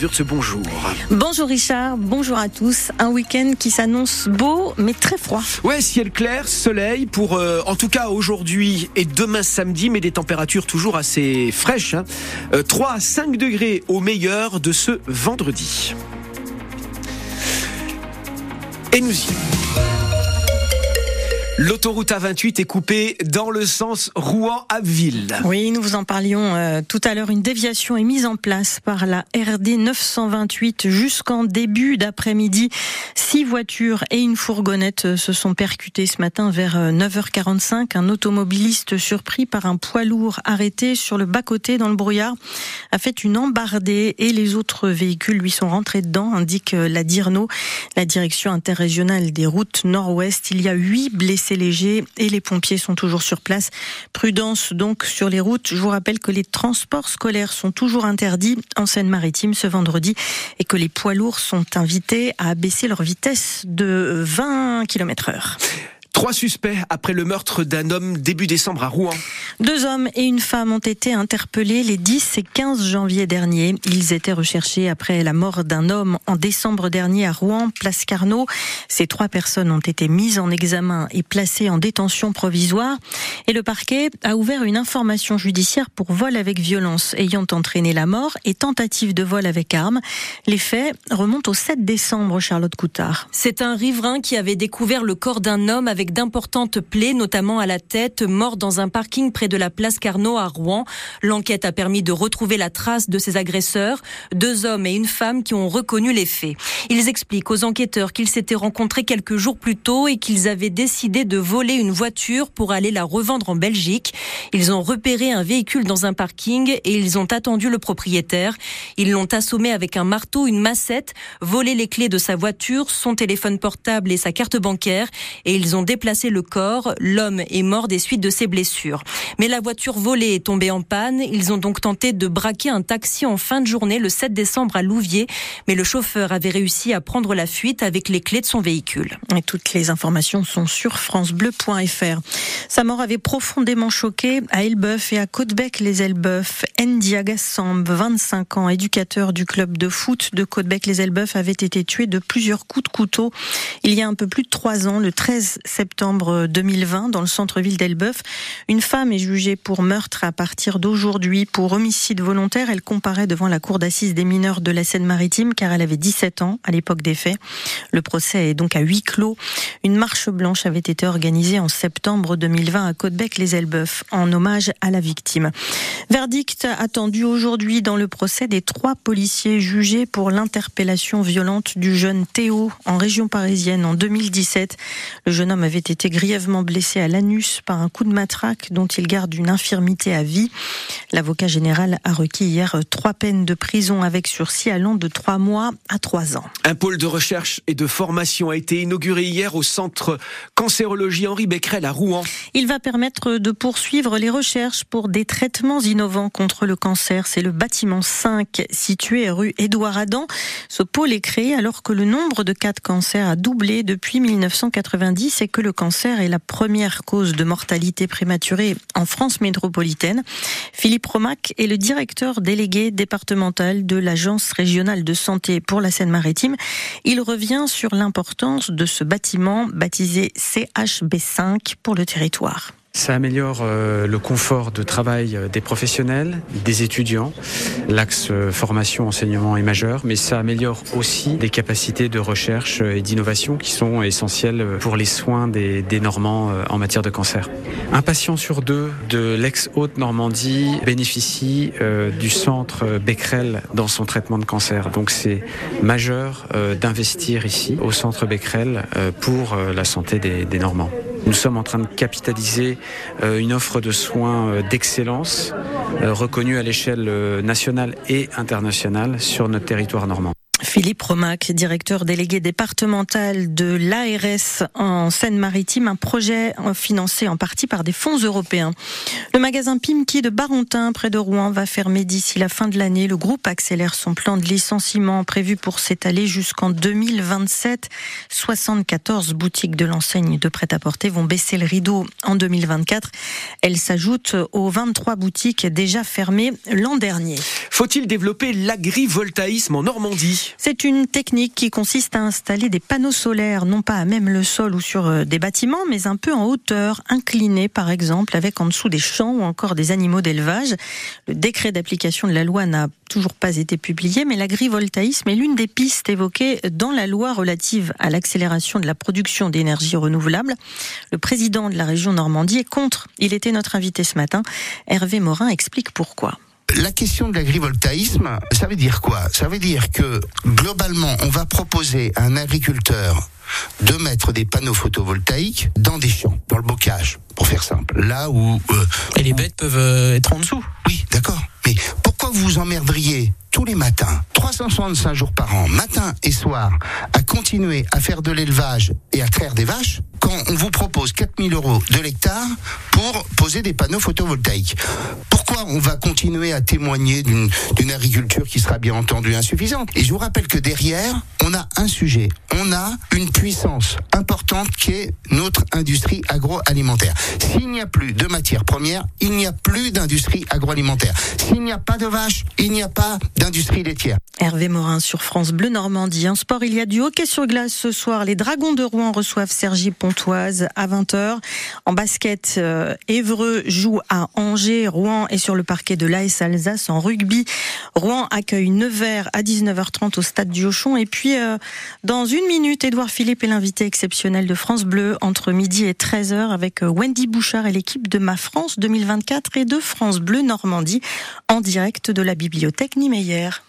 Wurtz, bonjour. Bonjour Richard, bonjour à tous. Un week-end qui s'annonce beau mais très froid. Ouais, ciel clair, soleil pour euh, en tout cas aujourd'hui et demain samedi, mais des températures toujours assez fraîches. 3 hein. euh, à 5 degrés au meilleur de ce vendredi. Et nous y L'autoroute A28 est coupée dans le sens Rouen-Abbeville. Oui, nous vous en parlions euh, tout à l'heure. Une déviation est mise en place par la RD 928 jusqu'en début d'après-midi. Six voitures et une fourgonnette euh, se sont percutées ce matin vers 9h45. Euh, un automobiliste surpris par un poids lourd arrêté sur le bas-côté dans le brouillard a fait une embardée et les autres véhicules lui sont rentrés dedans, indique la DIRNO, la direction interrégionale des routes nord-ouest. Il y a huit blessés et les pompiers sont toujours sur place. Prudence donc sur les routes. Je vous rappelle que les transports scolaires sont toujours interdits en Seine-Maritime ce vendredi et que les poids lourds sont invités à abaisser leur vitesse de 20 km heure. Trois suspects après le meurtre d'un homme début décembre à Rouen. Deux hommes et une femme ont été interpellés les 10 et 15 janvier dernier. Ils étaient recherchés après la mort d'un homme en décembre dernier à Rouen, place Carnot. Ces trois personnes ont été mises en examen et placées en détention provisoire. Et le parquet a ouvert une information judiciaire pour vol avec violence ayant entraîné la mort et tentative de vol avec arme. Les faits remontent au 7 décembre, Charlotte Coutard. C'est un riverain qui avait découvert le corps d'un homme avec d'importantes plaies, notamment à la tête, mort dans un parking près de la place Carnot à Rouen. L'enquête a permis de retrouver la trace de ses agresseurs, deux hommes et une femme qui ont reconnu les faits. Ils expliquent aux enquêteurs qu'ils s'étaient rencontrés quelques jours plus tôt et qu'ils avaient décidé de voler une voiture pour aller la revendre en Belgique. Ils ont repéré un véhicule dans un parking et ils ont attendu le propriétaire. Ils l'ont assommé avec un marteau, une massette, volé les clés de sa voiture, son téléphone portable et sa carte bancaire et ils ont déplacé le corps. L'homme est mort des suites de ses blessures. Mais la voiture volée est tombée en panne. Ils ont donc tenté de braquer un taxi en fin de journée le 7 décembre à Louviers, mais le chauffeur avait réussi à prendre la fuite avec les clés de son véhicule. Toutes les informations sont sur francebleu.fr. Sa mort avait profondément choqué à Elbeuf et à Côtebec les Elbeuf. Ndiaga Samb, 25 ans, éducateur du club de foot de Côtebec les Elbeuf, avait été tué de plusieurs coups de couteau il y a un peu plus de trois ans, le 13 septembre septembre 2020 dans le centre-ville d'Elbeuf. Une femme est jugée pour meurtre à partir d'aujourd'hui pour homicide volontaire. Elle comparaît devant la cour d'assises des mineurs de la Seine-Maritime car elle avait 17 ans à l'époque des faits. Le procès est donc à huis clos. Une marche blanche avait été organisée en septembre 2020 à Côtebec-les-Elbeuf en hommage à la victime. Verdict attendu aujourd'hui dans le procès des trois policiers jugés pour l'interpellation violente du jeune Théo en région parisienne en 2017. Le jeune homme avait été grièvement blessé à l'anus par un coup de matraque dont il garde une infirmité à vie. L'avocat général a requis hier trois peines de prison avec sursis allant de trois mois à trois ans. Un pôle de recherche et de formation a été inauguré hier au centre cancérologie Henri Becquerel à Rouen. Il va permettre de poursuivre les recherches pour des traitements innovants contre le cancer. C'est le bâtiment 5 situé rue Édouard Adam. Ce pôle est créé alors que le nombre de cas de cancer a doublé depuis 1990 et que le cancer est la première cause de mortalité prématurée en France métropolitaine. Philippe Romac est le directeur délégué départemental de l'Agence régionale de santé pour la Seine-Maritime. Il revient sur l'importance de ce bâtiment baptisé CHB5 pour le territoire. Ça améliore euh, le confort de travail euh, des professionnels, des étudiants. L'axe euh, formation, enseignement est majeur, mais ça améliore aussi des capacités de recherche et d'innovation qui sont essentielles pour les soins des, Normands en matière de cancer. Un patient sur deux de l'ex-Haute-Normandie bénéficie du centre Becquerel dans son traitement de cancer. Donc c'est majeur d'investir ici au centre Becquerel pour la santé des Normands. Nous sommes en train de capitaliser euh, une offre de soins euh, d'excellence euh, reconnue à l'échelle nationale et internationale sur notre territoire normand. Philippe Romac, directeur délégué départemental de l'ARS en Seine-Maritime, un projet financé en partie par des fonds européens. Le magasin Pimki de Barentin, près de Rouen, va fermer d'ici la fin de l'année. Le groupe accélère son plan de licenciement prévu pour s'étaler jusqu'en 2027. 74 boutiques de l'enseigne de prêt-à-porter vont baisser le rideau en 2024. Elles s'ajoutent aux 23 boutiques déjà fermées l'an dernier. Faut-il développer l'agrivoltaïsme en Normandie? C'est une technique qui consiste à installer des panneaux solaires, non pas à même le sol ou sur euh, des bâtiments, mais un peu en hauteur, inclinés par exemple, avec en dessous des champs ou encore des animaux d'élevage. Le décret d'application de la loi n'a toujours pas été publié, mais l'agrivoltaïsme est l'une des pistes évoquées dans la loi relative à l'accélération de la production d'énergie renouvelable. Le président de la région Normandie est contre. Il était notre invité ce matin. Hervé Morin explique pourquoi. La question de l'agrivoltaïsme, ça veut dire quoi? Ça veut dire que globalement, on va proposer à un agriculteur de mettre des panneaux photovoltaïques dans des champs, dans le bocage, pour faire simple. Là où... Euh, Et les bêtes peuvent euh, être en dessous Oui, d'accord. Mais pourquoi vous vous emmerderiez tous les matins, 365 jours par an, matin et soir, à continuer à faire de l'élevage et à traire des vaches on vous propose 4000 euros de l'hectare pour poser des panneaux photovoltaïques Pourquoi on va continuer à témoigner d'une agriculture qui sera bien entendu insuffisante? Et je vous rappelle que derrière, on a un sujet, on a une puissance importante qui est notre industrie agroalimentaire. S'il n'y a plus de matières premières, il n'y a plus d'industrie agroalimentaire. S'il n'y a pas de vaches, il n'y a pas d'industrie laitière. Hervé Morin sur France Bleu Normandie. En sport, il y a du hockey sur glace ce soir. Les Dragons de Rouen reçoivent Sergi À 20h. En basket, euh, Évreux joue à Angers. Rouen est sur le parquet de l'AS Alsace. En rugby, Rouen accueille Nevers à 19h30 au stade du Auchon. Et puis, euh, dans une minute, Édouard Philippe est l'invité exceptionnel de France Bleu entre midi et 13h avec euh, Wendy Bouchard et l'équipe de Ma France 2024 et de France Bleu Normandie en direct de la bibliothèque Niemeyer.